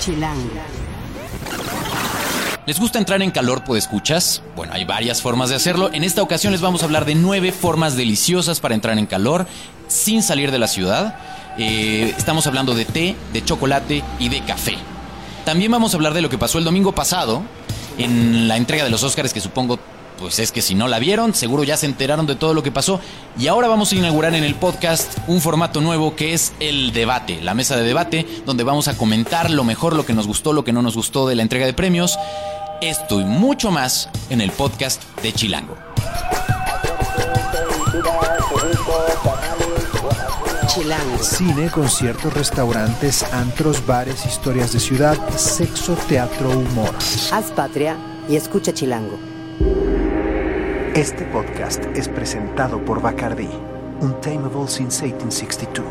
Chilango. ¿Les gusta entrar en calor, pues escuchas? Bueno, hay varias formas de hacerlo. En esta ocasión les vamos a hablar de nueve formas deliciosas para entrar en calor sin salir de la ciudad. Eh, estamos hablando de té, de chocolate y de café. También vamos a hablar de lo que pasó el domingo pasado en la entrega de los Óscares, que supongo, pues es que si no la vieron, seguro ya se enteraron de todo lo que pasó. Y ahora vamos a inaugurar en el podcast un formato nuevo que es el debate, la mesa de debate, donde vamos a comentar lo mejor, lo que nos gustó, lo que no nos gustó de la entrega de premios. Esto y mucho más en el podcast de Chilango. Chilango. Cine, conciertos, restaurantes, antros, bares, historias de ciudad, sexo, teatro, humor. Haz patria y escucha Chilango. Este podcast es presentado por Bacardi, Untamable since 1862.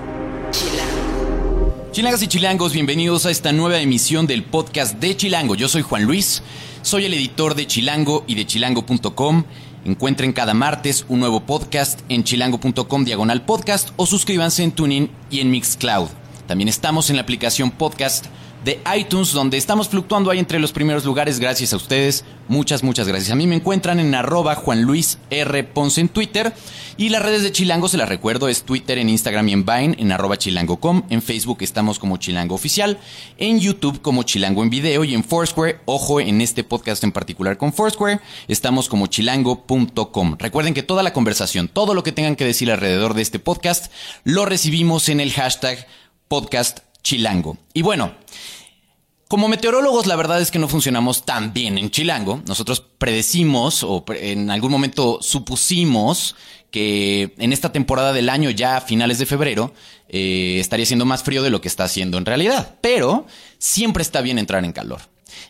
Chilangas y chilangos, bienvenidos a esta nueva emisión del podcast de Chilango. Yo soy Juan Luis, soy el editor de Chilango y de chilango.com. Encuentren cada martes un nuevo podcast en chilango.com diagonal podcast o suscríbanse en TuneIn y en Mixcloud. También estamos en la aplicación podcast de iTunes, donde estamos fluctuando ahí entre los primeros lugares. Gracias a ustedes. Muchas, muchas gracias. A mí me encuentran en arroba Juan Luis R. Ponce en Twitter. Y las redes de Chilango, se las recuerdo, es Twitter, en Instagram y en Vine, en arroba chilango.com. En Facebook estamos como Chilango Oficial. En YouTube como Chilango en Video. Y en Foursquare, ojo, en este podcast en particular con Foursquare, estamos como chilango.com. Recuerden que toda la conversación, todo lo que tengan que decir alrededor de este podcast, lo recibimos en el hashtag podcast Chilango. Y bueno, como meteorólogos, la verdad es que no funcionamos tan bien en Chilango. Nosotros predecimos o en algún momento supusimos que en esta temporada del año, ya a finales de febrero, eh, estaría siendo más frío de lo que está haciendo en realidad. Pero siempre está bien entrar en calor.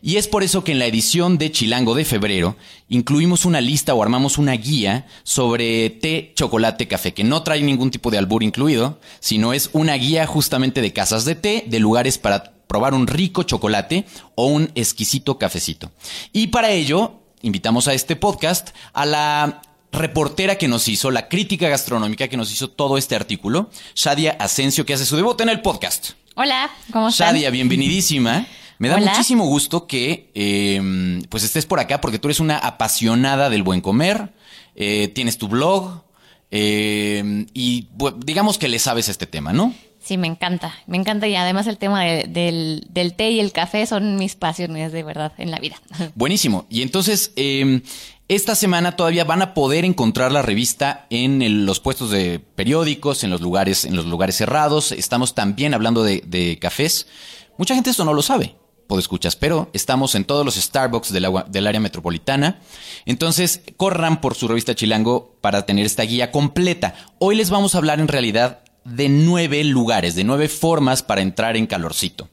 Y es por eso que en la edición de Chilango de febrero incluimos una lista o armamos una guía sobre té, chocolate, café, que no trae ningún tipo de albur incluido, sino es una guía justamente de casas de té, de lugares para probar un rico chocolate o un exquisito cafecito. Y para ello invitamos a este podcast a la reportera que nos hizo, la crítica gastronómica que nos hizo todo este artículo, Shadia Asensio, que hace su debut en el podcast. Hola, ¿cómo están? Shadia, bienvenidísima. Me da Hola. muchísimo gusto que eh, pues estés por acá porque tú eres una apasionada del buen comer, eh, tienes tu blog eh, y digamos que le sabes este tema, ¿no? Sí, me encanta, me encanta y además el tema de- del, del té y el café son mis pasiones de verdad en la vida. Buenísimo. Y entonces, eh, esta semana todavía van a poder encontrar la revista en el- los puestos de periódicos, en los lugares, en los lugares cerrados. Estamos también hablando de, de cafés. Mucha gente esto no lo sabe. Escuchas, pero estamos en todos los Starbucks del área metropolitana. Entonces, corran por su revista Chilango para tener esta guía completa. Hoy les vamos a hablar en realidad de nueve lugares, de nueve formas para entrar en calorcito.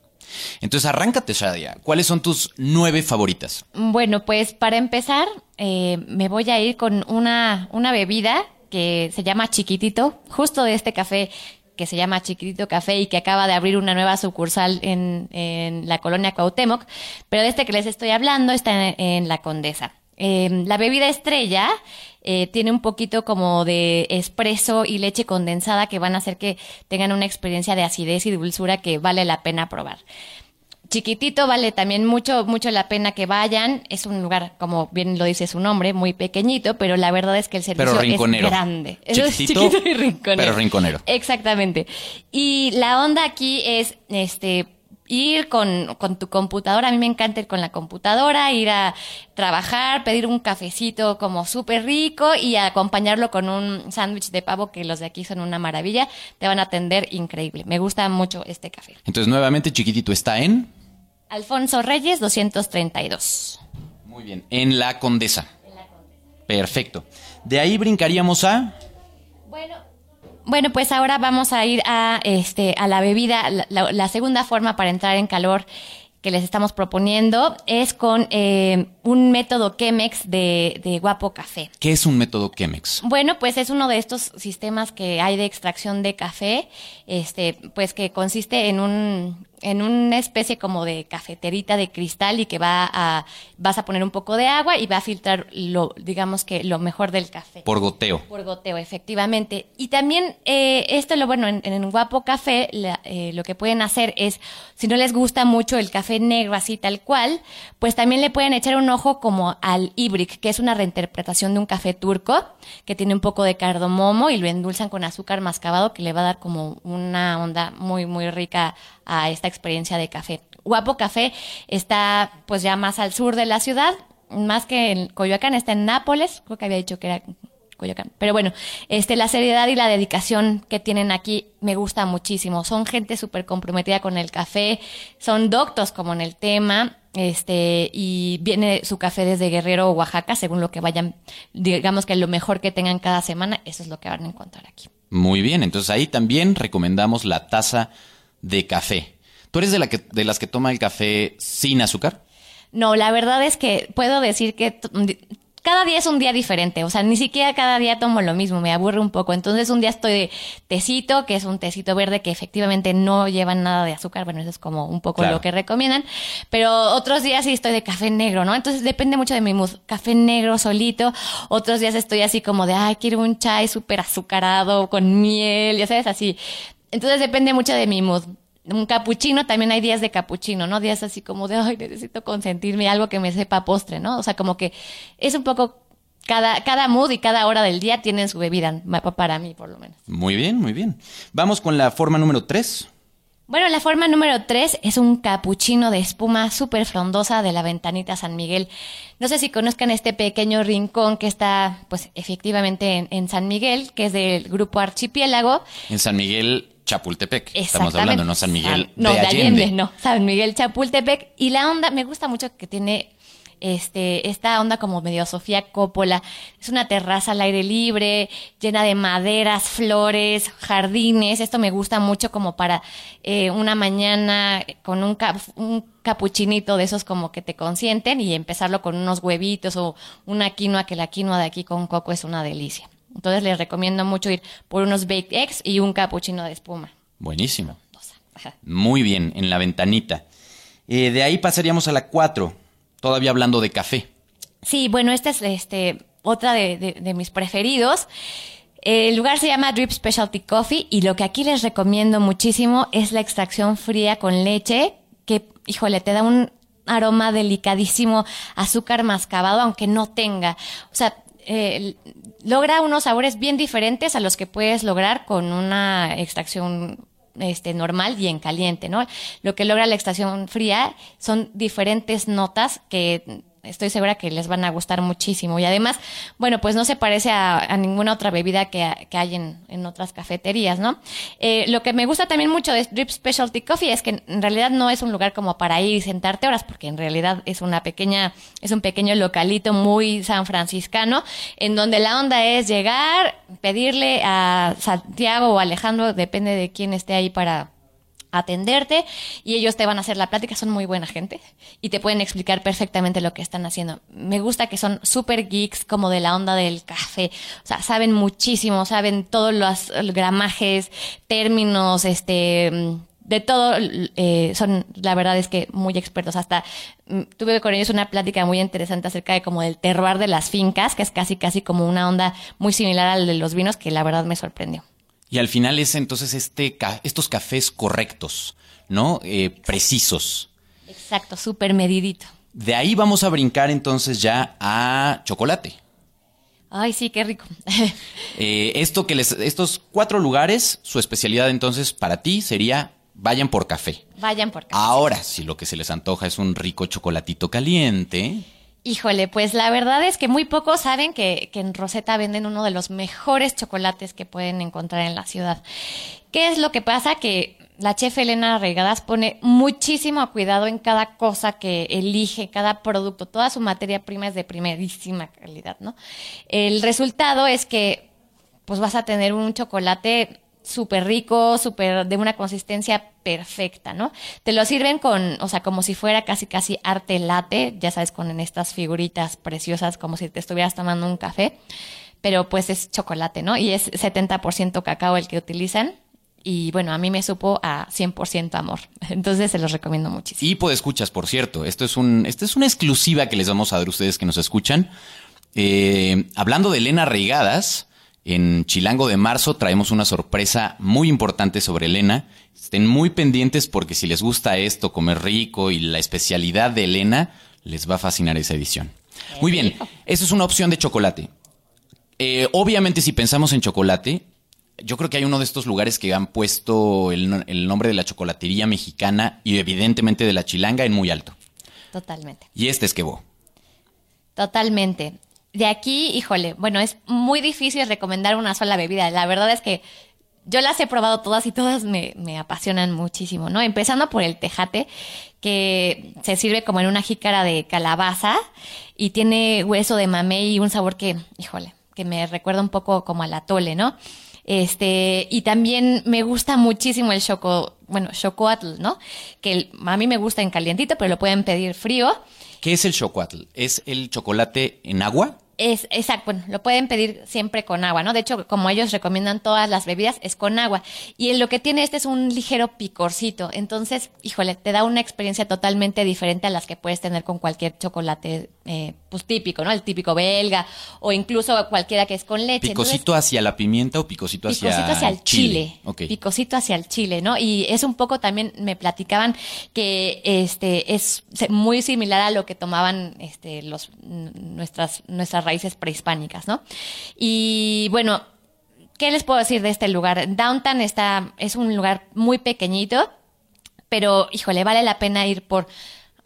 Entonces, arráncate, Shadia. ¿Cuáles son tus nueve favoritas? Bueno, pues para empezar, eh, me voy a ir con una, una bebida que se llama Chiquitito, justo de este café que se llama Chiquitito Café y que acaba de abrir una nueva sucursal en, en la colonia Cuauhtémoc, pero de este que les estoy hablando está en, La Condesa. Eh, la bebida estrella eh, tiene un poquito como de espresso y leche condensada que van a hacer que tengan una experiencia de acidez y dulzura que vale la pena probar. Chiquitito vale también mucho, mucho la pena que vayan. Es un lugar, como bien lo dice su nombre, muy pequeñito, pero la verdad es que el servicio es grande. Es Chiquitito, chiquito y rinconero. pero rinconero. Exactamente. Y la onda aquí es, este, ir con, con tu computadora. A mí me encanta ir con la computadora, ir a trabajar, pedir un cafecito como súper rico y acompañarlo con un sándwich de pavo que los de aquí son una maravilla. Te van a atender increíble. Me gusta mucho este café. Entonces, nuevamente, chiquitito está en. Alfonso Reyes, 232. Muy bien. En la Condesa. Perfecto. De ahí brincaríamos a. Bueno, bueno, pues ahora vamos a ir a este a la bebida. La, la- la segunda forma para entrar en calor que les estamos proponiendo es con eh, un método Chemex de, de Guapo Café. ¿Qué es un método Chemex? Bueno, pues es uno de estos sistemas que hay de extracción de café, este, pues que consiste en un, en una especie como de cafeterita de cristal y que va a, vas a poner un poco de agua y va a filtrar lo, digamos que lo mejor del café. Por goteo. Por goteo, efectivamente. Y también eh, esto, lo bueno, en, en Guapo Café, la- eh, lo que pueden hacer es, si no les gusta mucho el café negro así tal cual, pues también le pueden echar un ojo como al Ibrick, que es una reinterpretación de un café turco, que tiene un poco de cardomomo y lo endulzan con azúcar mascabado, que le va a dar como una onda muy, muy rica a esta experiencia de café. Guapo Café está pues ya más al sur de la ciudad, más que en Coyoacán, está en Nápoles, creo que había dicho que era Coyoacán. Pero bueno, este, la seriedad y la dedicación que tienen aquí me gusta muchísimo. Son gente súper comprometida con el café, son doctos como en el tema, este, y viene su café desde Guerrero o Oaxaca, según lo que vayan, digamos que lo mejor que tengan cada semana, eso es lo que van a encontrar aquí. Muy bien, entonces ahí también recomendamos la taza de café. ¿Tú eres de, la que, de las que toma el café sin azúcar? No, la verdad es que puedo decir que cada día es un día diferente, o sea, ni siquiera cada día tomo lo mismo, me aburre un poco. Entonces un día estoy de tecito, que es un tecito verde que efectivamente no lleva nada de azúcar, bueno, eso es como un poco Claro. lo que recomiendan, pero otros días sí estoy de café negro, ¿no? Entonces depende mucho de mi mood, café negro solito, otros días estoy así como de, ay, quiero un chai súper azucarado con miel, ya sabes, así. Entonces depende mucho de mi mood un capuchino, también hay días de capuchino, ¿no? Días así como de, ay, necesito consentirme, algo que me sepa postre, ¿no? O sea, como que es un poco, cada, cada mood y cada hora del día tienen su bebida, para mí por lo menos. Muy bien, muy bien. Vamos con la forma número 3. Bueno, la forma número tres es un capuchino de espuma súper frondosa de la ventanita San Miguel. No sé si conozcan este pequeño rincón que está, pues, efectivamente en, en San Miguel, que es del grupo Archipiélago. En San Miguel, Chapultepec. Estamos hablando, no San Miguel San- no, de Allende. no, San Miguel Chapultepec. Y la onda, me gusta mucho que tiene este, esta onda como medio Sofía Coppola. Es una terraza al aire libre, llena de maderas, flores, jardines. Esto me gusta mucho como para eh, una mañana con un, cap- un capuchinito de esos como que te consienten y empezarlo con unos huevitos o una quinoa, que la quinoa de aquí con coco es una delicia. Entonces les recomiendo mucho ir por unos baked eggs y un capuchino de espuma. Buenísimo. Muy bien, en la ventanita. Eh, de ahí pasaríamos a la 4, todavía hablando de café. Sí, bueno, esta es este, otra de, mis preferidos. El lugar se llama Drip Specialty Coffee y lo que aquí les recomiendo muchísimo es la extracción fría con leche, que, híjole, te da un aroma delicadísimo, azúcar mascabado, aunque no tenga. O sea, logra unos sabores bien diferentes a los que puedes lograr con una extracción este, normal y en caliente, ¿no? Lo que logra la extracción fría son diferentes notas que estoy segura que les van a gustar muchísimo. Y además, bueno, pues no se parece a, a ninguna otra bebida que, que hay en, en otras cafeterías, ¿no? Eh, lo que me gusta también mucho de Drip Specialty Coffee es que en realidad no es un lugar como para ir y sentarte horas, porque en realidad es una pequeña, es un pequeño localito muy san franciscano, en donde la onda es llegar, pedirle a Santiago o Alejandro, depende de quién esté ahí para atenderte y ellos te van a hacer la plática, son muy buena gente y te pueden explicar perfectamente lo que están haciendo. Me gusta que son súper geeks como de la onda del café, o sea, saben muchísimo, saben todos los gramajes, términos, este de todo, eh, son, la verdad es que muy expertos. Hasta mm, tuve con ellos una plática muy interesante acerca de como del terroir de las fincas, que es casi, casi como una onda muy similar al de los vinos, que la verdad me sorprendió. Y al final es entonces este, estos cafés correctos, ¿no? Eh, precisos. Exacto, súper medidito. De ahí vamos a brincar entonces ya a chocolate. Ay, sí, qué rico. Eh, esto que les, estos cuatro lugares, su especialidad entonces para ti sería vayan por café. Vayan por acá. Ahora, si lo que se les antoja es un rico chocolatito caliente, Híjole, pues la verdad es que muy pocos saben que, en Rosetta venden uno de los mejores chocolates que pueden encontrar en la ciudad. ¿Qué es lo que pasa? Que la chef Elena Regadas pone muchísimo cuidado en cada cosa que elige, cada producto. Toda su materia prima es de primerísima calidad, ¿no? El resultado es que pues vas a tener un chocolate súper rico, súper de una consistencia perfecta, ¿no? Te lo sirven con, o sea, como si fuera casi casi arte latte, ya sabes, con estas figuritas preciosas, como si te estuvieras tomando un café, pero pues es chocolate, ¿no? Y es 70% cacao el que utilizan y bueno, a mí me supo a 100% amor. Entonces se los recomiendo muchísimo. Y por escuchas, por cierto. Esto es, un, esto es una exclusiva que les vamos a dar a ustedes que nos escuchan. Eh, hablando de Elena Reigadas, en Chilango de marzo traemos una sorpresa muy importante sobre Elena. Estén muy pendientes porque si les gusta esto, comer rico y la especialidad de Elena, les va a fascinar esa edición. Muy bien, esa es una opción de chocolate. Eh, obviamente si pensamos en chocolate, yo creo que hay uno de estos lugares que han puesto el, el, nombre de la chocolatería mexicana y evidentemente de la chilanga en muy alto. Totalmente. Y este es Quebo. Totalmente. De aquí, híjole, bueno, es muy difícil recomendar una sola bebida. La verdad es que yo las he probado todas y todas me, me apasionan muchísimo, ¿no? Empezando por el tejate, que se sirve como en una jícara de calabaza y tiene hueso de mamey y un sabor que, híjole, que me recuerda un poco como al atole, ¿no? Este, y también me gusta muchísimo el choco, bueno, chocoatl, ¿no? Que a mí me gusta en calientito, pero lo pueden pedir frío. ¿Qué es el chocoatl? ¿Es el chocolate en agua? Es, exacto, bueno, lo pueden pedir siempre con agua, ¿no? De hecho, como ellos recomiendan todas las bebidas, es con agua. Y lo que tiene este es un ligero picorcito. Entonces, híjole, te da una experiencia totalmente diferente a las que puedes tener con cualquier chocolate, eh, pues típico, ¿no? El típico belga o incluso cualquiera que es con leche. Entonces, ¿Picosito hacia la pimienta o picosito hacia, Picosito hacia el chile. Ok. Picosito hacia el chile, ¿no? Y es un poco también, me platicaban que este es muy similar a lo que tomaban este los nuestras, nuestras raíces prehispánicas, ¿no? Y bueno, ¿qué les puedo decir de este lugar? Downtown está, es un lugar muy pequeñito, pero híjole, vale la pena ir por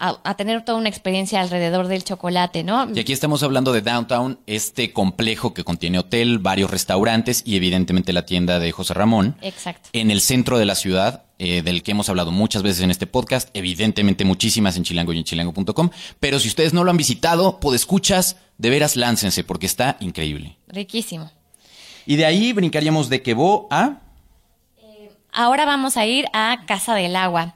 a, a tener toda una experiencia alrededor del chocolate, ¿no? Y aquí estamos hablando de Downtown, este complejo que contiene hotel, varios restaurantes y evidentemente la tienda de José Ramón. Exacto. En el centro de la ciudad, eh, del que hemos hablado muchas veces en este podcast, evidentemente muchísimas en chilango y en chilango.com. Pero si ustedes no lo han visitado, escuchas, de veras láncense porque está increíble. Riquísimo. Y de ahí brincaríamos de Quebo a... Ahora vamos a ir a Casa del Agua.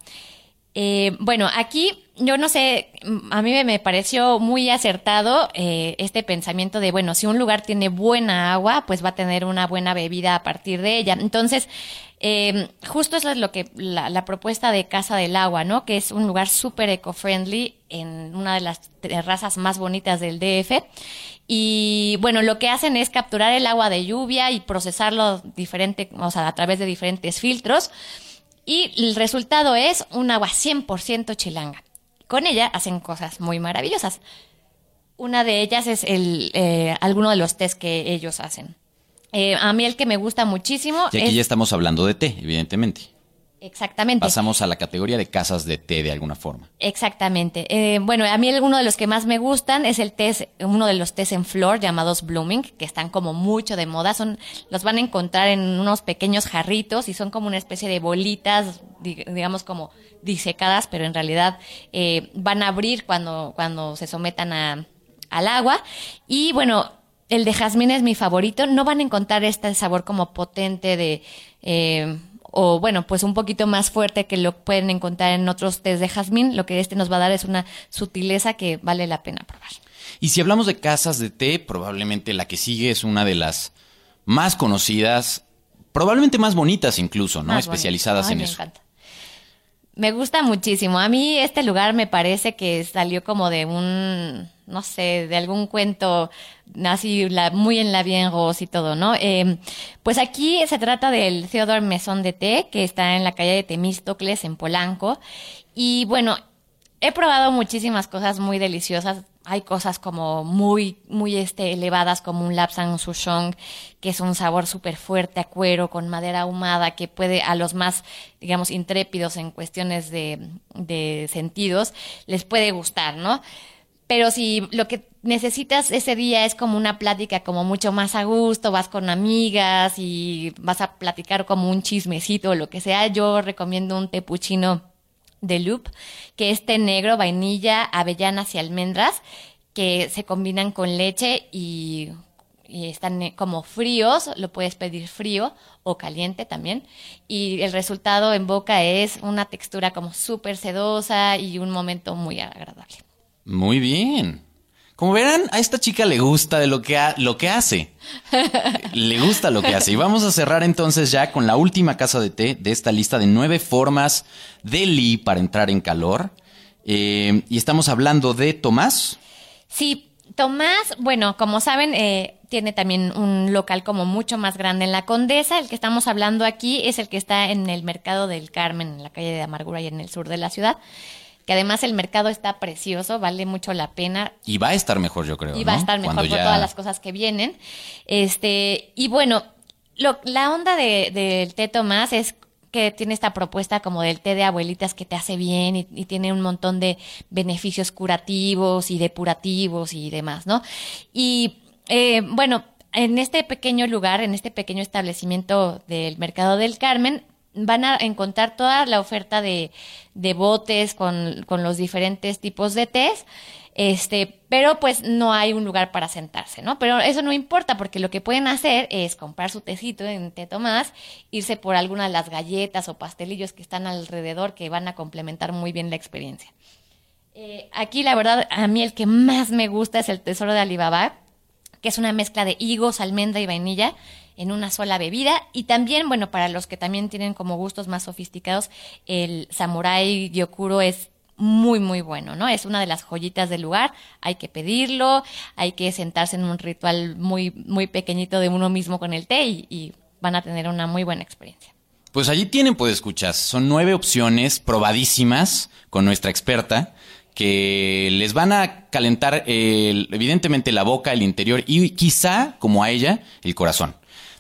Eh, bueno, aquí yo no sé, a mí me- pareció muy acertado eh, este pensamiento de, bueno, si un lugar tiene buena agua, pues va a tener una buena bebida a partir de ella. Entonces, eh, justo es lo que la, la propuesta de Casa del Agua, ¿no? Que es un lugar súper eco-friendly en una de las terrazas más bonitas del DF. Y bueno, lo que hacen es capturar el agua de lluvia y procesarlo diferente, o sea, a través de diferentes filtros. Y el resultado es un agua 100% chilanga. Con ella hacen cosas muy maravillosas. Una de ellas es el, eh, alguno de los test que ellos hacen. Eh, a mí el que me gusta muchísimo Y aquí es ya estamos hablando de té, evidentemente. Exactamente. Pasamos a la categoría de casas de té de alguna forma. Exactamente. Eh, bueno, a mí uno de los que más me gustan es el test, uno de los test en flor llamados blooming, que están como mucho de moda. Son, los van a encontrar en unos pequeños jarritos y son como una especie de bolitas, dig- digamos como disecadas, pero en realidad eh, van a abrir cuando, cuando se sometan a, al agua. Y bueno, el de jazmín es mi favorito. No van a encontrar este sabor como potente de, eh, o bueno, pues un poquito más fuerte que lo pueden encontrar en otros tés de jazmín. Lo que este nos va a dar es una sutileza que vale la pena probar. Y si hablamos de casas de té, probablemente la que sigue es una de las más conocidas, probablemente más bonitas incluso, ¿no? Más. Especializadas Ay, en me eso. encanta. Me gusta muchísimo. A mí este lugar me parece que salió como de un, no sé, de algún cuento así la, muy en la bien y todo, ¿no? Eh, pues aquí se trata del Theodore Maison de Té, que está en la calle de Temístocles, en Polanco. Y bueno, he probado muchísimas cosas muy deliciosas. Hay cosas como muy, muy este, elevadas, como un Lapsang Souchong, que es un sabor súper fuerte a cuero, con madera ahumada, que puede a los más, digamos, intrépidos en cuestiones de, de sentidos, les puede gustar, ¿no? Pero si lo que necesitas ese día es como una plática como mucho más a gusto, vas con amigas y vas a platicar como un chismecito o lo que sea, yo recomiendo un tepuchino de loop, que es té negro, vainilla, avellanas y almendras, que se combinan con leche y, y están eh, como fríos, lo puedes pedir frío o caliente también, y el resultado en boca es una textura como súper sedosa y un momento muy agradable. Muy bien. Como verán, a esta chica le gusta de lo que, ha- lo que hace. le gusta lo que hace. Y vamos a cerrar entonces ya con la última casa de té de esta lista de nueve formas de Lee para entrar en calor. Eh, y estamos hablando de Tomás. Sí, Tomás, bueno, como saben, eh, tiene también un local como mucho más grande en la Condesa. El que estamos hablando aquí es el que está en el Mercado del Carmen, en la calle de Amargura y en el sur de la ciudad. Que además el mercado está precioso, vale mucho la pena. Y va a estar mejor, yo creo. y va a estar mejor Cuando por ya- todas las cosas que vienen. Este, y bueno, lo- la onda de- del té Tomás es que tiene esta propuesta como del té de abuelitas que te hace bien y, y tiene un montón de beneficios curativos y depurativos y demás, ¿no? Y eh, bueno, en este pequeño lugar, en este pequeño establecimiento del Mercado del Carmen, van a encontrar toda la oferta de, de botes con, con los diferentes tipos de tés. Este, pero pues no hay un lugar para sentarse, ¿no? Pero eso no importa porque lo que pueden hacer es comprar su tecito en Té Tomás, irse por alguna de las galletas o pastelillos que están alrededor que van a complementar muy bien la experiencia. Eh, aquí la verdad a mí el que más me gusta es el Tesoro de Alibaba, que es una mezcla de higos, almendra y vainilla en una sola bebida. Y también, bueno, para los que también tienen como gustos más sofisticados, el Samurai Gyokuro es muy, muy bueno, ¿no? Es una de las joyitas del lugar. Hay que pedirlo, hay que sentarse en un ritual muy, muy pequeñito de uno mismo con el té y, van a tener una muy buena experiencia. Pues allí tienen, pues escuchas, son nueve opciones probadísimas con nuestra experta que les van a calentar el- evidentemente la boca, el interior y quizá, como a ella, el corazón.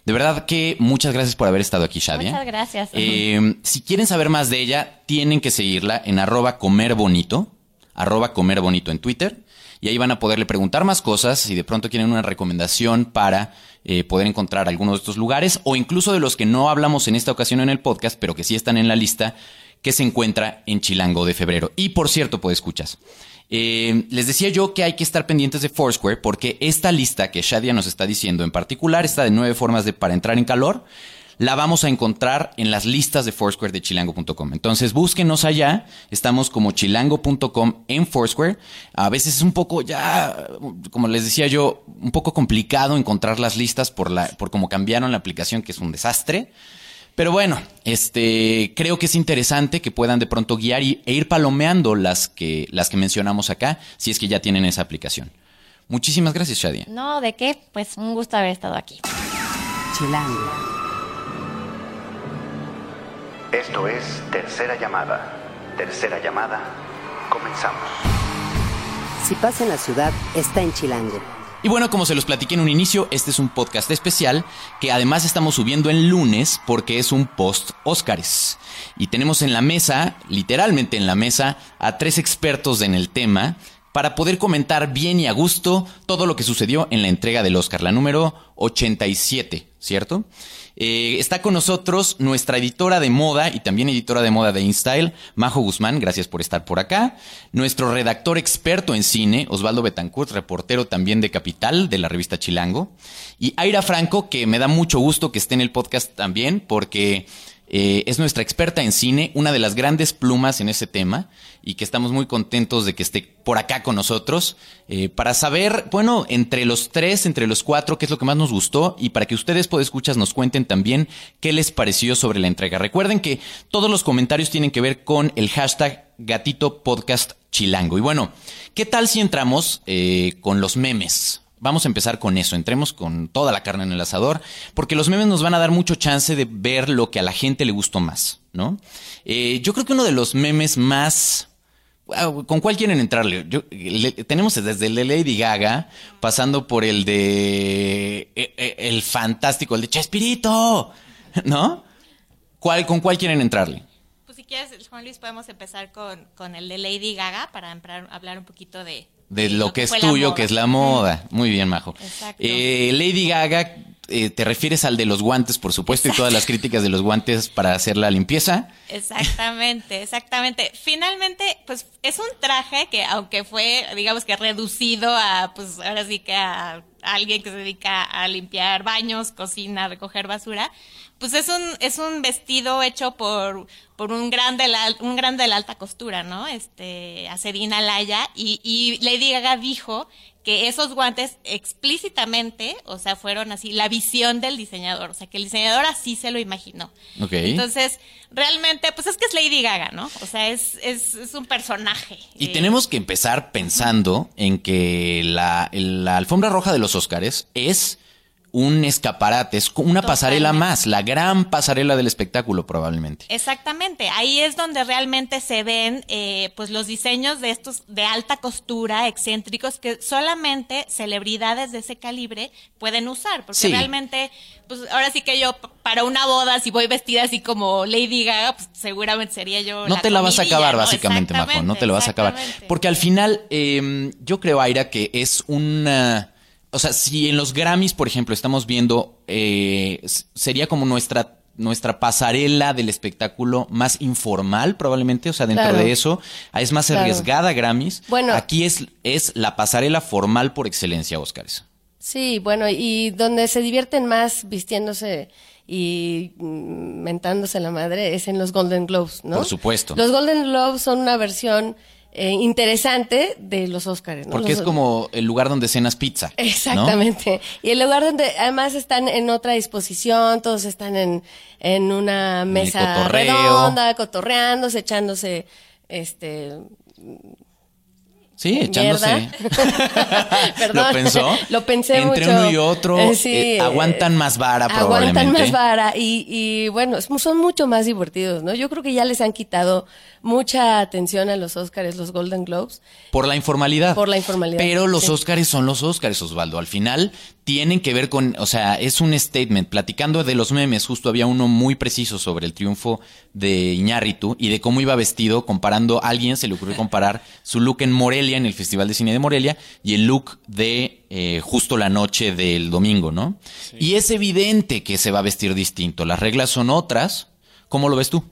De verdad que muchas gracias por haber estado aquí, Shadia. Muchas gracias. Eh, si quieren saber más de ella, tienen que seguirla en arroba comer bonito, arroba comer bonito en Twitter. Y ahí van a poderle preguntar más cosas si de pronto quieren una recomendación para eh, poder encontrar algunos de estos lugares o incluso de los que no hablamos en esta ocasión en el podcast, pero que sí están en la lista que se encuentra en Chilango de febrero. Y por cierto, pues escuchas. Eh, les decía yo que hay que estar pendientes de Foursquare porque esta lista que Shadia nos está diciendo en particular, esta de nueve formas de para entrar en calor, la vamos a encontrar en las listas de Foursquare de chilango.com. Entonces búsquenos allá, estamos como chilango.com en Foursquare. A veces es un poco ya, como les decía yo, un poco complicado encontrar las listas por, la, por cómo cambiaron la aplicación, que es un desastre. Pero bueno, este, creo que es interesante que puedan de pronto guiar y, e ir palomeando las que, las que mencionamos acá, si es que ya tienen esa aplicación. Muchísimas gracias, Shadia. No, ¿de qué? Pues un gusto haber estado aquí. Chilango. Esto es Tercera Llamada. Tercera Llamada. Comenzamos. Si pasa en la ciudad, está en Chilango. Y bueno, como se los platiqué en un inicio, este es un podcast especial que además estamos subiendo el lunes porque es un post Óscares. Y tenemos en la mesa, literalmente en la mesa, a tres expertos en el tema para poder comentar bien y a gusto todo lo que sucedió en la entrega del Oscar, la número 87, ¿cierto? Eh, está con nosotros nuestra editora de moda y también editora de moda de InStyle, Majo Guzmán, gracias por estar por acá. Nuestro redactor experto en cine, Osvaldo Betancourt, reportero también de Capital, de la revista Chilango. Y Aira Franco, que me da mucho gusto que esté en el podcast también, porque eh, es nuestra experta en cine, una de las grandes plumas en ese tema, y que estamos muy contentos de que esté por acá con nosotros, eh, para saber, bueno, entre los tres, entre los cuatro, qué es lo que más nos gustó, y para que ustedes, escuchas nos cuenten también qué les pareció sobre la entrega. Recuerden que todos los comentarios tienen que ver con el hashtag gatito podcast chilango. Y bueno, ¿qué tal si entramos eh, con los memes? Vamos a empezar con eso, entremos con toda la carne en el asador, porque los memes nos van a dar mucho chance de ver lo que a la gente le gustó más, ¿no? Eh, yo creo que uno de los memes más... Ah, ¿Con cuál quieren entrarle? Tenemos desde el de Lady Gaga, pasando por el de... eh, eh, El fantástico, el de Chespirito, ¿no? ¿Cuál, ¿Con cuál quieren entrarle? Quieres, Juan Luis, podemos empezar con, con el de Lady Gaga para hablar un poquito de... De lo que es tuyo, que es la moda. Muy bien, Majo. Exacto. Eh, Lady Gaga, eh, te refieres al de los guantes, por supuesto, y todas las críticas de los guantes para hacer la limpieza. Exactamente, exactamente. Finalmente, pues es un traje que aunque fue, digamos que reducido a, pues ahora sí que a alguien que se dedica a limpiar baños, cocina, recoger basura, pues es un, es un vestido hecho por, por un gran de la, un gran de la alta costura, ¿no? Este, Acedina Laya, y, y Lady Gaga dijo que esos guantes explícitamente, o sea, fueron así, la visión del diseñador, o sea, que el diseñador así se lo imaginó. Ok. Entonces, realmente, pues es que es Lady Gaga, ¿no? O sea, es, es, es un personaje. Y Eh, tenemos que empezar pensando en que la, la alfombra roja de los Óscares es un escaparate, es una pasarela más, la gran pasarela del espectáculo probablemente. Exactamente, ahí es donde realmente se ven eh, pues los diseños de estos de alta costura, excéntricos, que solamente celebridades de ese calibre pueden usar, porque Sí. realmente, pues ahora sí que yo para una boda, si voy vestida así como Lady Gaga, pues seguramente sería yo. No te la vas a acabar, ¿no? básicamente, Majo. No te lo vas a acabar. Porque al final, eh, yo creo, Aira, que es una. O sea, si en los Grammys, por ejemplo, estamos viendo. eh, sería como nuestra. Nuestra pasarela del espectáculo más informal, probablemente. O sea, dentro Claro. de eso, ah, es más Claro. arriesgada Grammys. Bueno. Aquí es, es la pasarela formal por excelencia, Óscares. Sí, bueno, y donde se divierten más vistiéndose y mm, mentándose la madre es en los Golden Globes, ¿no? Por supuesto. Los Golden Globes son una versión eh, interesante de los Oscars, ¿no? Porque Los- es como el lugar donde cenas pizza. ¿no? Exactamente. Y el lugar donde además están en otra disposición, todos están en, en una mesa redonda, cotorreándose, echándose este Sí, echándose. Perdón. ¿Lo pensó? Lo pensé Entre mucho. uno y otro, Eh, sí, eh, aguantan más vara Aguantan probablemente. más vara y, y bueno, son mucho más divertidos, ¿no? Yo creo que ya les han quitado mucha atención a los Oscars, los Golden Globes. Por la informalidad. Por la informalidad, Pero los sí. Óscares son los Óscares, Osvaldo. Al final tienen que ver con, o sea, es un statement. Platicando de los memes, justo había uno muy preciso sobre el triunfo de Iñárritu y de cómo iba vestido, comparando, a alguien se le ocurrió comparar su look en Morelia, en el Festival de Cine de Morelia, y el look de eh, justo la noche del domingo, ¿no? Y es evidente que se va a vestir distinto. Las reglas son otras. ¿Cómo lo ves tú?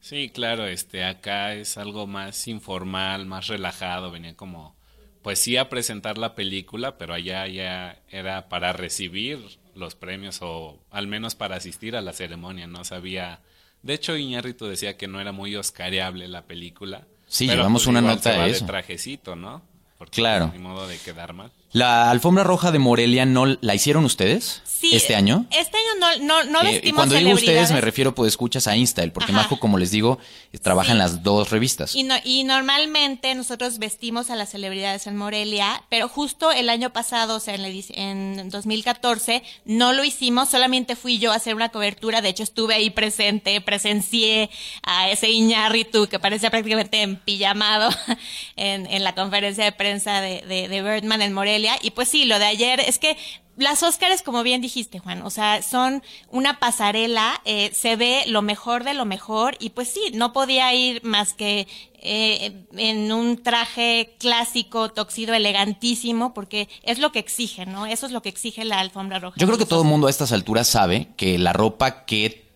Sí, claro, este acá es algo más informal, más relajado, venía como pues sí a presentar la película, pero allá ya era para recibir los premios o al menos para asistir a la ceremonia, no sabía. De hecho, Iñárritu decía que no era muy oscareable la película. Sí, pero, llevamos pues, una nota de de eso. trajecito, ¿no? Porque Claro. ni modo de quedar mal. La alfombra roja de Morelia no la hicieron ustedes Sí, este año. Este año no, no, no Eh, vestimos cuando digo ustedes me refiero pues escuchas a Instael, porque Ajá. Majo, como les digo, eh, trabaja Sí. en las dos revistas. Y, no- y normalmente nosotros vestimos a las celebridades en Morelia, pero justo el año pasado, o sea, en, en 2014, no lo hicimos, solamente fui yo a hacer una cobertura, de hecho estuve ahí presente, presencié a ese Iñárritu que parecía prácticamente empillamado en, en la conferencia de prensa de, de, de Birdman en Morelia, y pues sí, lo de ayer es que las Óscares, como bien dijiste, Juan, o sea, son una pasarela, eh, se ve lo mejor de lo mejor y pues sí, no podía ir más que eh, en un traje clásico, toxido, elegantísimo, porque es lo que exige, ¿no? Eso es lo que exige la alfombra roja. Yo creo que todo el mundo a estas alturas sabe que la ropa que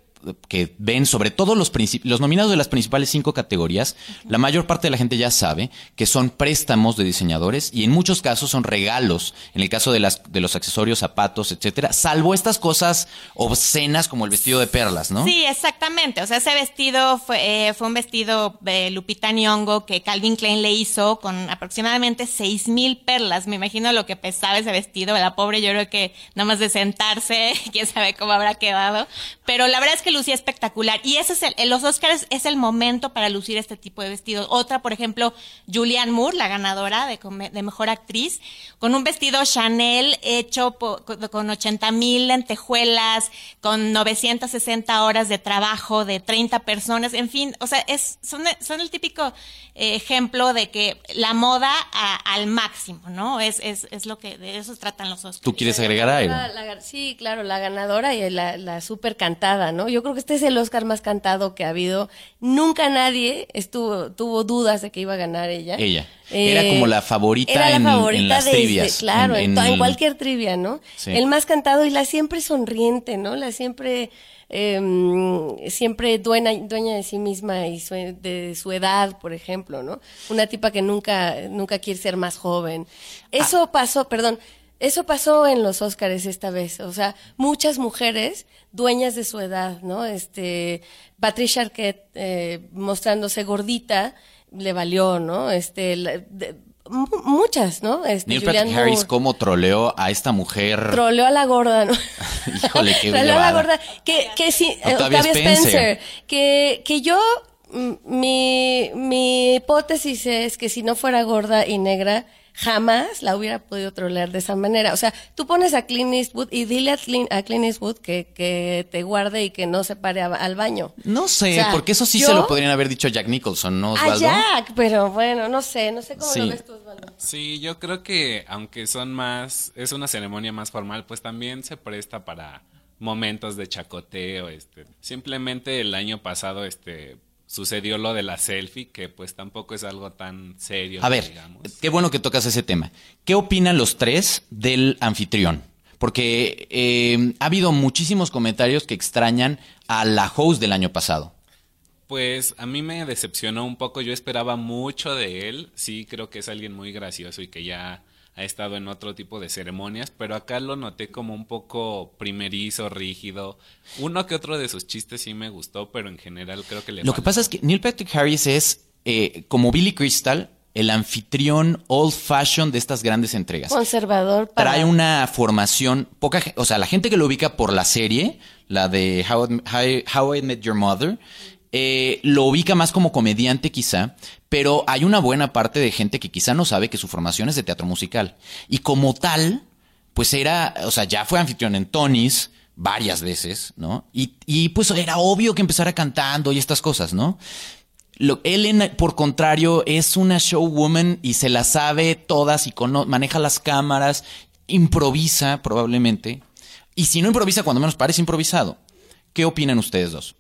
que ven sobre todo los, los nominados de las principales cinco categorías, la mayor parte de la gente ya sabe que son préstamos de diseñadores y en muchos casos son regalos, en el caso de, las, de los accesorios, zapatos, etcétera, salvo estas cosas obscenas como el vestido de perlas, ¿no? Sí, exactamente. O sea, ese vestido fue, eh, fue un vestido de Lupita Nyong'o que Calvin Klein le hizo con aproximadamente seis mil perlas. Me imagino lo que pesaba ese vestido. La pobre, yo creo que nada más de sentarse, quién sabe cómo habrá quedado. Pero la verdad es que lucía espectacular. Y ese es el, en los Oscars es el momento para lucir este tipo de vestidos. Otra, por ejemplo, Julianne Moore, la ganadora de, de mejor actriz, con un vestido Chanel hecho po- con, con 80 mil lentejuelas, con 960 horas de trabajo de 30 personas, en fin, o sea, es, son, son el típico eh, ejemplo de que la moda a- al máximo, ¿no? Es, es, es lo que, de eso tratan los Oscars. ¿Tú quieres agregar algo? La- la- sí, claro, la ganadora y la, la súper cantada, ¿no? Yo creo que este es el Oscar más cantado que ha habido. Nunca nadie estuvo, tuvo dudas de que iba a ganar ella. Ella. Era como la favorita era la en- favorita en las desde- trivias, Claro, en- cualquier trivia, ¿no? Sí. El más cantado y la siempre sonriente, ¿no? La siempre, eh, siempre dueña, dueña de sí misma y su- de su edad, por ejemplo, ¿no? Una tipa que nunca, nunca quiere ser más joven. Eso pasó, perdón. Eso pasó en los Óscares esta vez, o sea, muchas mujeres dueñas de su edad, ¿no? Este, Patricia Arquette eh, mostrándose gordita, le valió, ¿no? Este, la- de- mu- muchas, ¿no? Este, Neil Patrick Harris, cómo troleó a esta mujer. Troleó a la gorda, ¿no? Híjole, qué Troleó a la gorda. Que, que sí, eh, Octavia Octavia, Spencer. Spencer. Que, que yo, mm, mi, mi hipótesis es que si no fuera gorda y negra, jamás la hubiera podido trolear de esa manera. O sea, tú pones a Clint Eastwood y dile a Clint, a Clint Eastwood que, que te guarde y que no se pare a- al baño. No sé, O sea, porque eso sí yo- se lo podrían haber dicho a Jack Nicholson, ¿no, A Osvaldo? Jack, pero bueno, no sé, no sé cómo Sí. lo ves tú, Osvaldo. Sí, yo creo que aunque son más, es una ceremonia más formal, pues también se presta para momentos de chacoteo, este. Simplemente el año pasado, este, sucedió lo de la selfie, que pues tampoco es algo tan serio. A ver, digamos. qué bueno que tocas ese tema. ¿Qué opinan los tres del anfitrión? Porque eh, ha habido muchísimos comentarios que extrañan a la host del año pasado. Pues a mí me decepcionó un poco, yo esperaba mucho de él, sí creo que es alguien muy gracioso y que ya ha estado en otro tipo de ceremonias, pero acá lo noté como un poco primerizo, rígido. Uno que otro de sus chistes sí me gustó, pero en general creo que le Lo que pasa es que Neil Patrick Harris es, eh, como Billy Crystal, el anfitrión old fashion de estas grandes entregas. Conservador para... Trae una formación, poca, o sea, la gente que lo ubica por la serie, la de How, I- How- How I Met Your Mother, eh, lo ubica más como comediante quizá, pero hay una buena parte de gente que quizá no sabe que su formación es de teatro musical. Y como tal, pues era, o sea, ya fue anfitrión en Tonys varias veces, ¿no? Y, pues era obvio que empezara cantando y estas cosas, ¿no? Lo, Ellen, por contrario, es una showwoman y se la sabe todas y maneja las cámaras, improvisa probablemente. Y si no improvisa, cuando menos parece improvisado. ¿Qué opinan ustedes dos?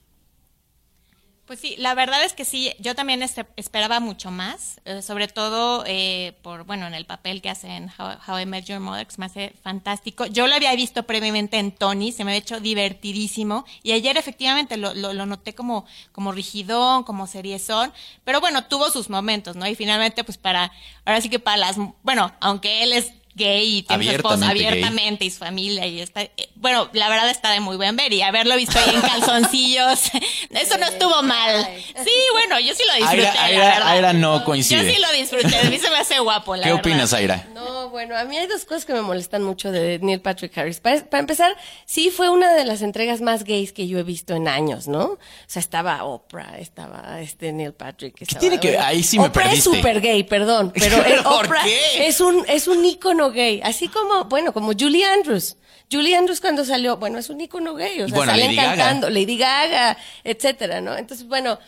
Pues sí, la verdad es que sí, yo también este- esperaba mucho más, eh, sobre todo eh, por, bueno, en el papel que hace en How, How I Met Your Mother, que me hace fantástico. Yo lo había visto previamente en Tony, se me había hecho divertidísimo, y ayer efectivamente lo, lo, lo noté como, como rigidón, como seriezón, pero bueno, tuvo sus momentos, ¿no? Y finalmente, pues para, ahora sí que para las, bueno, aunque él es gay y tiene su esposa Abiertamente gay. y su familia y está eh, bueno la verdad está de muy buen ver y haberlo visto ahí en calzoncillos eso no estuvo mal sí bueno yo sí lo disfruté Aira, la Aira- verdad Aira no yo coincide. sí lo disfruté a mí se me hace guapo la ¿Qué verdad. opinas, Aira? No, bueno, a mí hay dos cosas que me molestan mucho de Neil Patrick Harris. Para, para empezar, sí fue una de las entregas más gays que yo he visto en años, ¿no? O sea, estaba Oprah, estaba este Neil Patrick. estaba- tiene que- ahí sí me Oprah perdiste. es súper gay, perdón, pero el ¿Por Oprah qué? es un es un ícono gay, así como, bueno, como Julie Andrews. Julie Andrews cuando salió, bueno, es un ícono gay, o sea, Bueno, salen Lady Gaga. cantando, Lady Gaga, etcétera, ¿no? Entonces, bueno,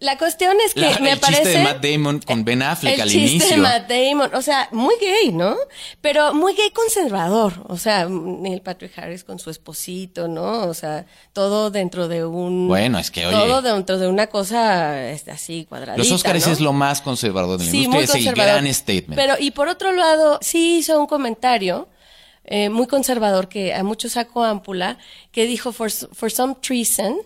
la cuestión es que La- me el parece chiste de Matt Damon con Ben Affleck el al chiste inicio. de Matt Damon, o sea, muy gay, ¿no? Pero muy gay conservador, o sea, Neil Patrick Harris con su esposito, ¿no? O sea, todo dentro de un... Bueno, es que, oye. Todo dentro de una cosa este, así cuadradita, Los Óscares ¿no? es lo más conservador de la Sí, industria, muy es el gran statement. Pero, y por otro lado, sí hizo un comentario eh, muy conservador que a muchos sacó ámpula, que dijo, for, for some treason,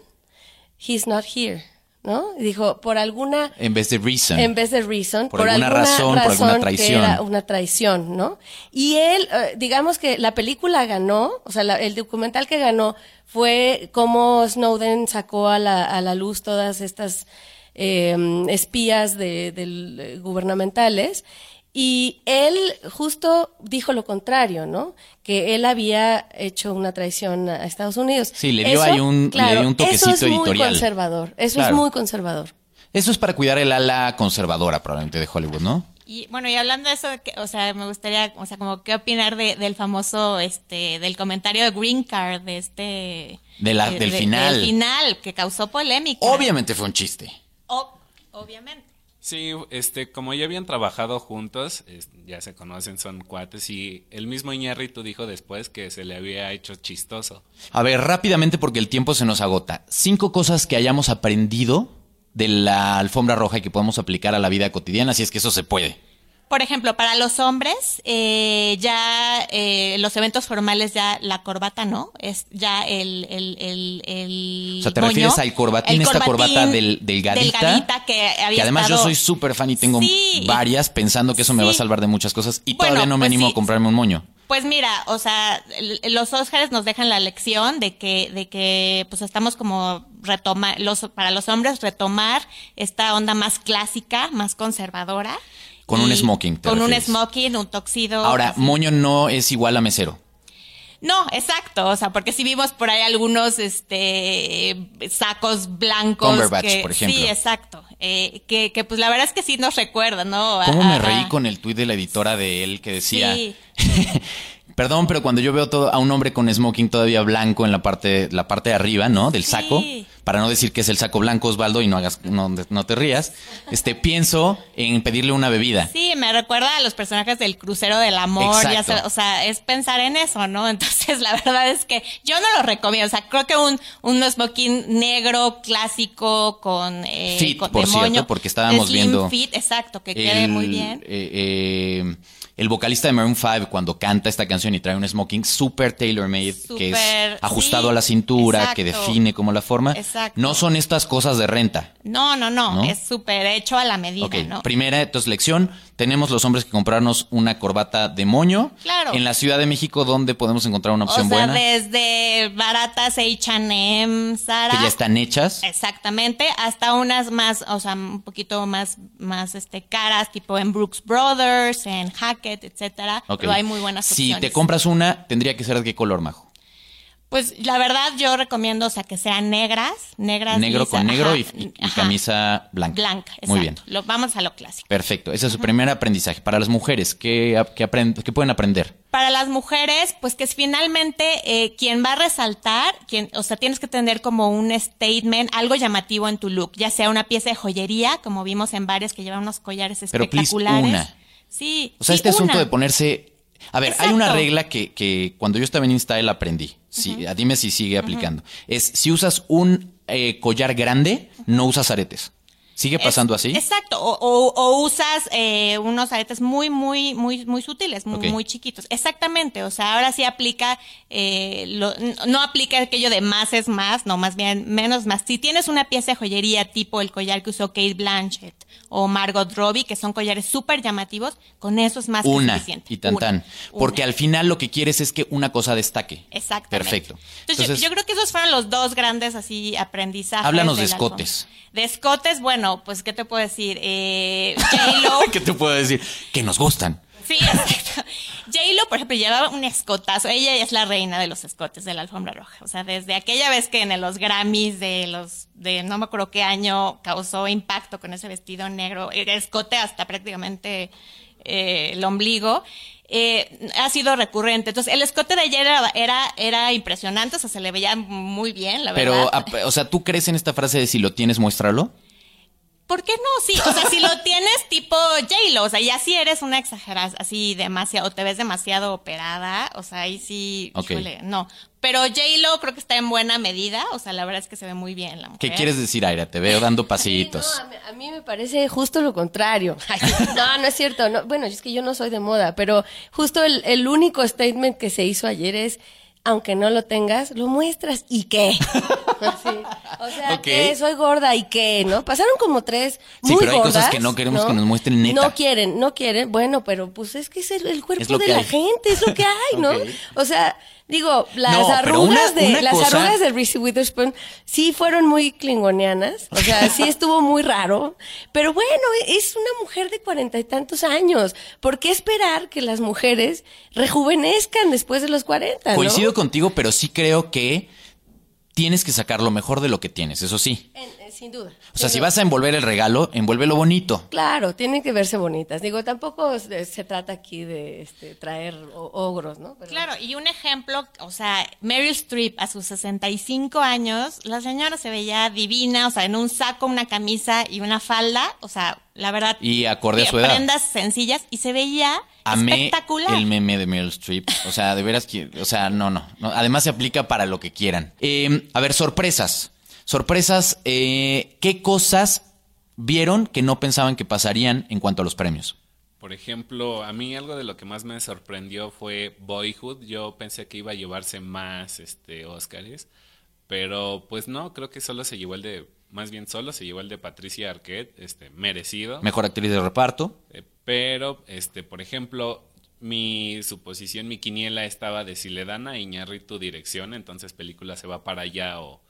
he's not here, ¿no? Y dijo, por alguna en vez de reason. en vez de reason, Por alguna razón, por alguna que traición. era una traición, ¿no? Y él, eh, digamos que la película ganó, o sea, la- el documental que ganó fue cómo Snowden sacó a la, a la luz todas estas eh, espías de, del- eh, gubernamentales. Y él justo dijo lo contrario, ¿no? Que él había hecho una traición a Estados Unidos. Sí, le dio ahí un- le claro, dio un toquecito eso es muy conservador. Eso Claro. es muy conservador. Eso es para cuidar el ala conservadora probablemente de Hollywood, ¿no? Y bueno, y hablando de eso, de que, o sea, me gustaría, o sea, como qué opinar de, del famoso, este, del comentario de Green Card, de este... De la- de- del de- final. Del final, que causó polémica. Obviamente fue un chiste. O- obviamente. Sí, este, como ya habían trabajado juntos, ya se conocen, son cuates, y el mismo Iñárritu dijo después que se le había hecho chistoso. A ver, rápidamente porque el tiempo se nos agota. Cinco cosas que hayamos aprendido de la alfombra roja y que podemos aplicar a la vida cotidiana, si es que eso se puede. Por ejemplo, para los hombres, eh, ya eh, los eventos formales, ya la corbata no, es ya el. el, el, el O sea, ¿te moño, refieres al corbatín, esta corbata del, delgadita? delgadita que había Que además yo soy súper fan y tengo Sí. varias pensando que eso me va a salvar de muchas cosas y Bueno, todavía no me pues animo sí. a comprarme un moño. Pues mira, o sea, los Óscares nos dejan la lección de que, de que, pues estamos como retomar, los, para los hombres retomar esta onda más clásica, más conservadora. Con un Y smoking, te Con un refieres. smoking, un toxido. Ahora, así. moño no es igual a mesero. No, exacto, o sea, porque si vimos por ahí algunos este sacos blancos. Cumberbatch, que- por ejemplo. Sí, exacto. Eh, que, que pues la verdad es que sí nos recuerdan, ¿no? ¿Cómo me reí con el tuit de la editora de él que decía... Sí. Perdón, pero cuando yo veo todo, a un hombre con smoking todavía blanco en la parte, la parte de arriba, ¿no? Del Sí. saco, para no decir que es el saco blanco, Osvaldo, y no hagas, no, no te rías, este, pienso en pedirle una bebida. Sí, me recuerda a los personajes del crucero del amor, ya sea- o sea, es pensar en eso, ¿no? Entonces, la verdad es que yo no lo recomiendo, o sea, creo que un, un smoking negro clásico con, eh, Fit, con de cierto, porque estábamos slim viendo fit, exacto, que quede El- muy bien. eh, eh, el vocalista de Maroon 5 cuando canta esta canción y trae un smoking super tailor-made, que es Súper, ajustado sí, a la cintura, que define como la forma. Exacto. No son estas cosas de renta. No, no, no, ¿No? es súper hecho a la medida, ¿no? primera entonces lección, tenemos los hombres que comprarnos una corbata de moño. Claro. En la Ciudad de México, ¿dónde podemos encontrar una O opción sea, buena? desde baratas H&M, Zara. Que ya están hechas. Exactamente, hasta unas más, o sea, un poquito más, más este, caras, tipo en Brooks Brothers, en Hackett, etcétera. Ok. Pero hay muy buenas Si opciones. te compras una, tendría que ser de qué color, Majo. Pues la verdad yo recomiendo, o sea, que sean negras, negras. Negro lisas, con negro ajá, y, camisa blanca. Blanca, exacto. Muy bien. Lo, vamos a lo clásico. Perfecto. Ese es su primer aprendizaje. Para las mujeres, ¿qué, qué qué pueden aprender? Para las mujeres, pues que es finalmente eh, quien va a resaltar, quien, o sea, tienes que tener como un statement, algo llamativo en tu look, ya sea una pieza de joyería, como vimos en varias que llevan unos collares Pero, please, espectaculares. una. Sí. O sea, sí, este asunto de ponerse... A ver, hay una regla que, que cuando yo estaba en InStyle aprendí. Sí, Dime si sigue aplicando. Es si usas un eh, collar grande, no usas aretes. ¿Sigue pasando Es- así? Exacto. O, o- o usas eh, unos aretes muy, muy, muy, muy sutiles, muy, muy chiquitos. Exactamente. O sea, ahora sí aplica, eh, lo- no aplica aquello de más es más, no, más bien menos más. Si tienes una pieza de joyería tipo el collar que usó Kate Blanchett o Margot Robbie, que son collares súper llamativos, con eso es más que Una suficiente. y tan Una. tan. Porque Una. al final lo que quieres es que una cosa destaque. Exactamente. Perfecto. Entonces, yo- yo, creo que esos fueron los dos grandes así aprendizajes. Háblanos de escotes. De escotes, bueno, pues, ¿qué te puedo decir? Eh. ¿Qué te puedo decir? Que nos gustan. Sí, exacto. J-Lo, por ejemplo, llevaba un escotazo. Ella es la reina de los escotes de la alfombra roja. O sea, desde aquella vez que en los Grammys de los, de no me acuerdo qué año causó impacto con ese vestido negro, el escote hasta prácticamente eh, el ombligo. eh, ha sido recurrente. Entonces, el escote de ayer era, era, era impresionante, o sea, se le veía muy bien, la Pero, verdad. ap- o sea, ¿tú crees en esta frase de si lo tienes, muéstralo? ¿Por qué no? Sí, o sea, si lo tienes tipo J-Lo, o sea, ya si eres una exagerada, así demasiado, o te ves demasiado operada, o sea, ahí sí, Ok. híjole, no. Pero J-Lo creo que está en buena medida, o sea, la verdad es que se ve muy bien la mujer. ¿Qué quieres decir, Aira? Te veo dando Sí, pasitos. no, a, mí, a mí me parece justo lo contrario. Ay, no, no es cierto. No, bueno, es que yo no soy de moda, pero justo el, el único statement que se hizo ayer es, aunque no lo tengas, lo muestras y qué. Así. O sea, Ok. que soy gorda y qué, ¿no? Pasaron como tres Sí, muy pero hay cosas que no queremos que nos muestren neta. No quieren, no quieren. Bueno, pero pues es que es el, el cuerpo Es de la hay. gente, es lo que hay, ¿no? O sea, digo, las No, arrugas una- de las arrugas de Reese Witherspoon sí fueron muy klingonianas, o sea, sí estuvo muy raro, pero bueno, es una mujer de cuarenta y tantos años. ¿Por qué esperar que las mujeres rejuvenezcan después de los cuarenta? ¿no? Coincido contigo, pero sí creo que tienes que sacar lo mejor de lo que tienes, eso sí. En- sin duda. O sea, si vas a envolver el regalo, envuélvelo bonito. Claro, tienen que verse bonitas. Digo, tampoco se, se trata aquí de este, traer ogros, ¿no? Pero- Claro, y un ejemplo, o sea, Meryl Streep a sus 65 años, la señora se veía divina, o sea, en un saco, una camisa y una falda, o sea, la verdad. Y acorde a bien, su edad. Prendas sencillas y se veía Amé espectacular. el meme de Meryl Streep. O sea, de veras que. O sea, no, no. no. Además, se aplica para lo que quieran. Eh, a ver, sorpresas. Sorpresas. eh, ¿Qué cosas vieron que no pensaban que pasarían en cuanto a los premios? Por ejemplo, a mí algo de lo que más me sorprendió fue Boyhood. Yo pensé que iba a llevarse más este Óscares, pero pues no, creo que solo se llevó el de más bien solo se llevó el de Patricia Arquette, este merecido. Mejor actriz de reparto. Eh, pero este, por ejemplo, mi suposición, mi quiniela estaba de si le dan a Iñárritu dirección, entonces película se va para allá o,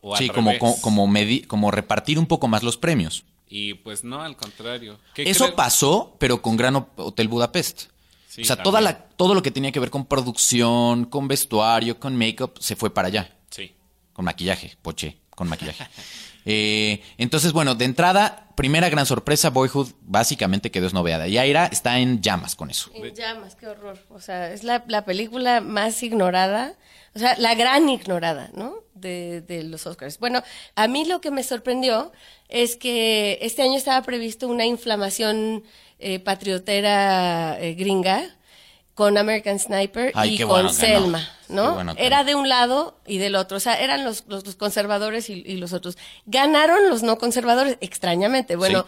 o al Sí, como, revés. como, como, como repartir un poco más los premios. Y pues no, al contrario. ¿Qué Eso pasó, pero con Gran Ho- Hotel Budapest. Sí, o sea, toda la, todo lo que tenía que ver con producción, con vestuario, con make-up, se fue para allá. Sí. Con maquillaje, poché, con maquillaje. Eh, entonces, bueno, de entrada, primera gran sorpresa, Boyhood básicamente quedó esnoveada. Y Aira está en llamas con eso. En llamas, qué horror. O sea, es la, la película más ignorada, o sea, la gran ignorada, ¿no? De, de los Oscars. Bueno, a mí lo que me sorprendió es que este año estaba previsto una inflamación eh, patriotera eh, gringa con American Sniper Ay, y con bueno no. Selma, ¿no? bueno que Era no. de un lado y del otro, o sea, eran los, los, los conservadores y, y los otros. Ganaron los no conservadores, extrañamente. Bueno,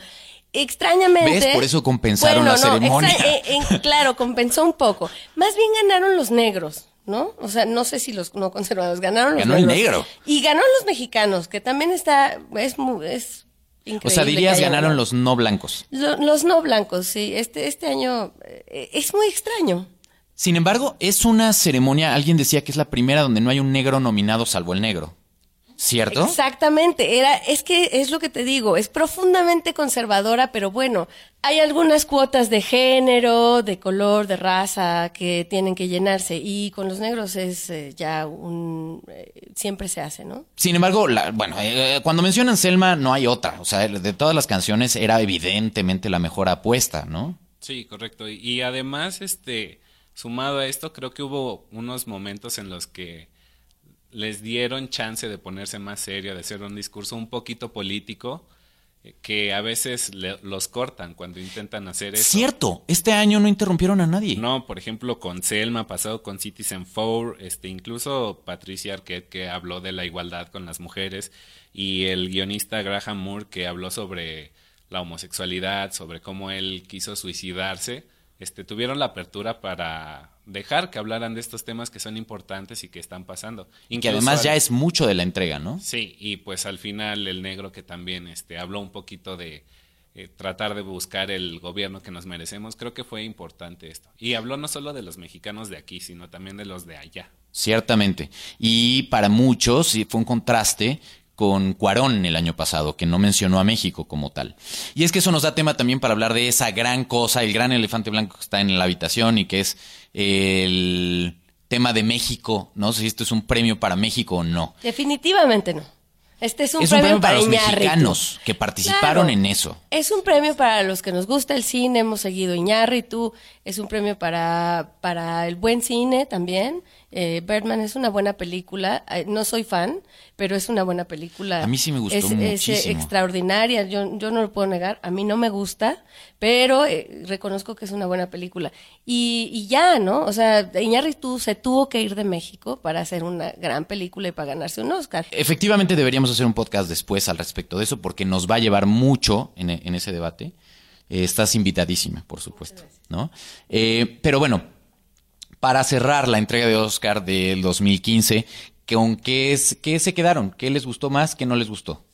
extrañamente. ¿Ves? Por eso compensaron la ceremonia. extra- eh, en- claro, compensó un poco. Más bien ganaron los negros, ¿no? O sea, no sé si los no conservadores ganaron los Ganó el negros. negro. Y ganó los mexicanos, que también está, es, es increíble. O sea, dirías ganaron los no blancos. Lo- los no blancos, sí. Este, este año eh, es muy extraño. Sin embargo, es una ceremonia, alguien decía que es la primera donde no hay un negro nominado salvo el negro. ¿Cierto? Exactamente, era, es que es lo que te digo, es profundamente conservadora, pero bueno, hay algunas cuotas de género, de color, de raza que tienen que llenarse y con los negros es eh, ya un, eh, siempre se hace, ¿no? Sin embargo, la- bueno, eh, cuando mencionan Selma no hay otra. O sea, de todas las canciones era evidentemente la mejor apuesta, ¿no? Sí, correcto. Y, y además, este, sumado a esto, creo que hubo unos momentos en los que les dieron chance de ponerse más serio, de hacer un discurso un poquito político, eh, que a veces le- los cortan cuando intentan hacer eso. Cierto, este año no interrumpieron a nadie. No, por ejemplo, con Selma, pasado con Citizen Four, este, incluso Patricia Arquette, que habló de la igualdad con las mujeres, y el guionista Graham Moore, que habló sobre la homosexualidad, sobre cómo él quiso suicidarse, este, tuvieron la apertura para dejar que hablaran de estos temas que son importantes y que están pasando. Y que además al- ya es mucho de la entrega, ¿no? Sí, y pues al final el negro que también este, habló un poquito de eh, tratar de buscar el gobierno que nos merecemos, creo que fue importante esto. Y habló no solo de los mexicanos de aquí, sino también de los de allá. Ciertamente. Y para muchos sí, fue un contraste con Cuarón el año pasado, que no mencionó a México como tal. Y es que eso nos da tema también para hablar de esa gran cosa, el gran elefante blanco que está en la habitación y que es el tema de México. No sé si esto es un premio para México o no. Definitivamente no. Este es un, es un premio para los Iñárritu. mexicanos que participaron Claro. en eso. Es un premio para los que nos gusta el cine, hemos seguido Iñárritu, es un premio para, para el buen cine también. Eh, Birdman es una buena película, Eh, no soy fan, pero es una buena película. A mí sí me gustó es, es, eh, muchísimo. extraordinaria, yo, yo no lo puedo negar, a mí no me gusta, pero eh, reconozco que es una buena película. Y, y ya, ¿no? O sea, Iñárritu se tuvo que ir de México para hacer una gran película y para ganarse un Oscar. Efectivamente deberíamos hacer un podcast después al respecto de eso porque nos va a llevar mucho en, en ese debate. Eh, estás invitadísima, por supuesto, ¿no? Eh, pero bueno, para cerrar la entrega de Oscar del 2015, ¿con qué, es, qué se quedaron? ¿Qué les gustó más? ¿Qué no les gustó?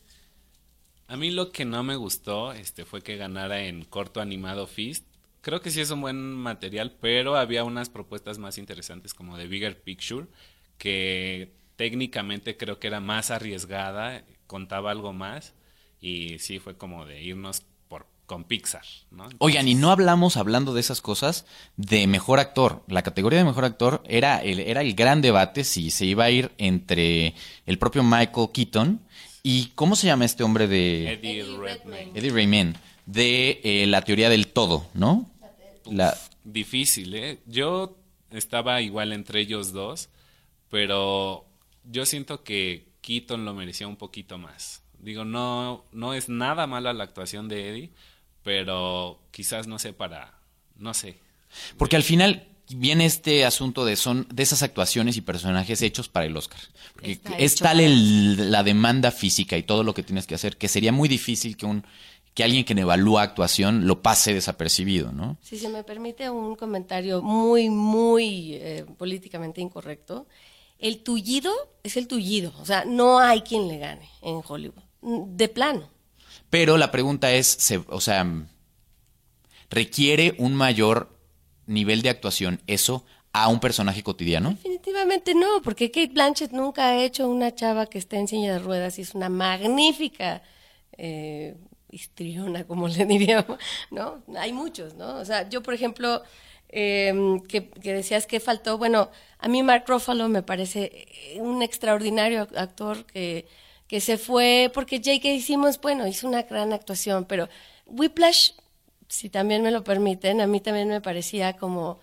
A mí lo que no me gustó este, fue que ganara en corto animado Fist. Creo que sí es un buen material, pero había unas propuestas más interesantes como de Bigger Picture, que técnicamente creo que era más arriesgada, contaba algo más, y sí fue como de irnos con Pixar. ¿no? Oigan, y no hablamos, hablando de esas cosas, de mejor actor. La categoría de mejor actor era el, era el gran debate si se iba a ir entre el propio Michael Keaton y, ¿cómo se llama este hombre de... Eddie Redmayne. Eddie Redmayne, de eh, la teoría del todo, ¿no? La, Difícil, ¿eh? Yo estaba igual entre ellos dos, pero yo siento que Keaton lo merecía un poquito más. Digo, no, no es nada mala la actuación de Eddie, pero quizás no sé para, no sé. porque al final viene este asunto de son de esas actuaciones y personajes hechos para el Oscar. Porque Está es tal el- la demanda física y todo lo que tienes que hacer que sería muy difícil que un que alguien que evalúa actuación lo pase desapercibido, ¿no? Si se me permite un comentario muy, muy eh, políticamente incorrecto, el tullido es el tullido, o sea, no hay quien le gane en Hollywood, de plano. Pero la pregunta es, se- o sea, ¿requiere un mayor nivel de actuación eso a un personaje cotidiano? Definitivamente no, porque Kate Blanchett nunca ha hecho una chava que esté en silla de ruedas y es una magnífica eh, histriona, como le diríamos, ¿no? Hay muchos, ¿no? O sea, yo, por ejemplo, eh, que, que decías que faltó, bueno, a mí Mark Ruffalo me parece un extraordinario actor que, que se fue, porque J.K. Simmons, bueno, hizo una gran actuación, pero Whiplash si también me lo permiten, a mí también me parecía como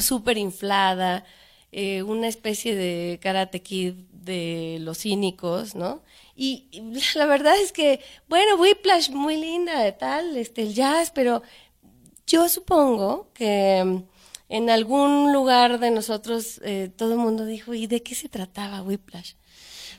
súper inflada, eh, una especie de karate kid de los cínicos, ¿no? Y, y la verdad es que, bueno, Whiplash, muy linda, tal, este, el jazz, pero yo supongo que mm, en algún lugar de nosotros eh, todo el mundo dijo, ¿y de qué se trataba Whiplash?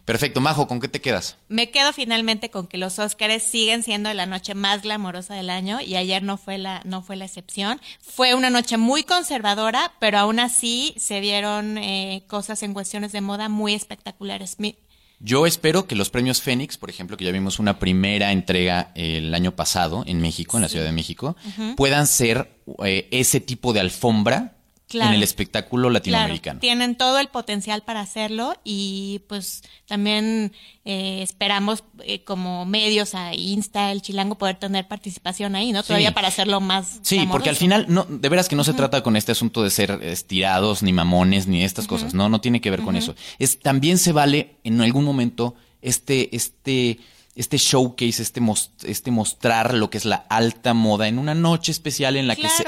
Perfecto, Majo, ¿con qué te quedas? Me quedo finalmente con que los Óscares siguen siendo la noche más glamorosa del año y ayer no fue la no fue la excepción. Fue una noche muy conservadora, pero aún así se vieron eh, cosas en cuestiones de moda muy espectaculares. Mi- Yo espero que los premios Fénix, por ejemplo, que ya vimos una primera entrega el año pasado en México, en la Ciudad de México, puedan ser eh, ese tipo de alfombra Claro. en el espectáculo Claro, latinoamericano. tienen todo el potencial para hacerlo y pues también eh, esperamos eh, como medios a Insta, el Chilango, poder tener participación ahí, ¿no? Todavía para hacerlo más. Sí, porque al final, no, de veras que no se trata con este asunto de ser estirados, ni mamones, ni estas cosas. No, no tiene que ver con eso. Es, también se vale en algún momento este, este, este showcase, este, este mostrar lo que es la alta moda en una noche especial en la que se.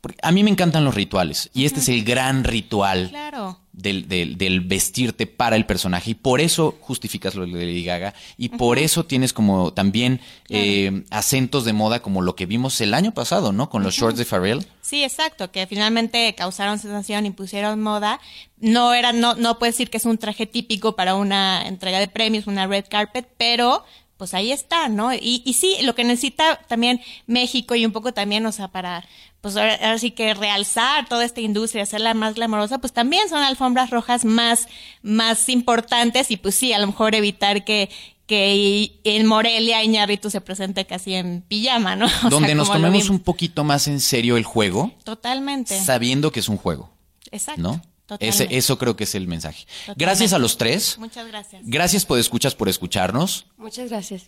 porque a mí me encantan los rituales. Y este es el gran ritual Claro. del, del- del vestirte para el personaje y por eso justificas lo de Lady Gaga y por eso tienes como también eh, acentos de moda como lo que vimos el año pasado, ¿no? Con los shorts de Pharrell. Sí, exacto, que finalmente causaron sensación, impusieron moda. No era, no, no puedes decir que es un traje típico para una entrega de premios, una red carpet, pero pues ahí está, ¿no? Y, y sí, lo que necesita también México y un poco también, o sea, para, pues ahora, ahora sí que realzar toda esta industria, hacerla más glamorosa, pues también son alfombras rojas más, más importantes y pues sí, a lo mejor evitar que que en Morelia Iñárritu se presente casi en pijama, ¿no? O sea, donde nos tomemos un poquito más en serio el juego, Totalmente. sabiendo que es un juego, Exacto. ¿no? Ese, eso creo que es el mensaje. Totalmente. Gracias a los tres. Muchas gracias. Gracias por escuchas, por escucharnos. Muchas gracias.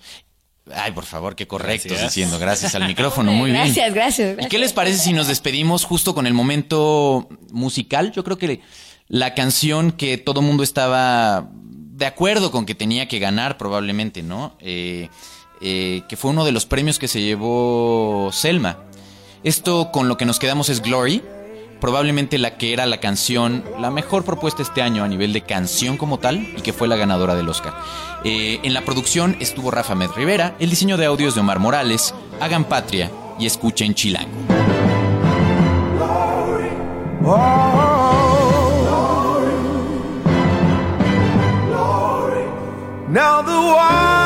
Ay, por favor, qué correctos Gracias. diciendo. Gracias al micrófono, muy bien. Gracias, gracias, ¿Y gracias. qué les parece si nos despedimos justo con el momento musical? Yo creo que la canción que todo mundo estaba de acuerdo con que tenía que ganar probablemente, ¿no? Eh, eh, que fue uno de los premios que se llevó Selma. Esto con lo que nos quedamos es Glory, probablemente la que era la canción, la mejor propuesta este año a nivel de canción como tal y que fue la ganadora del Oscar. Eh, en la producción estuvo Rafa Med Rivera, el diseño de audios de Omar Morales, hagan patria y escuchen Chilango. Now the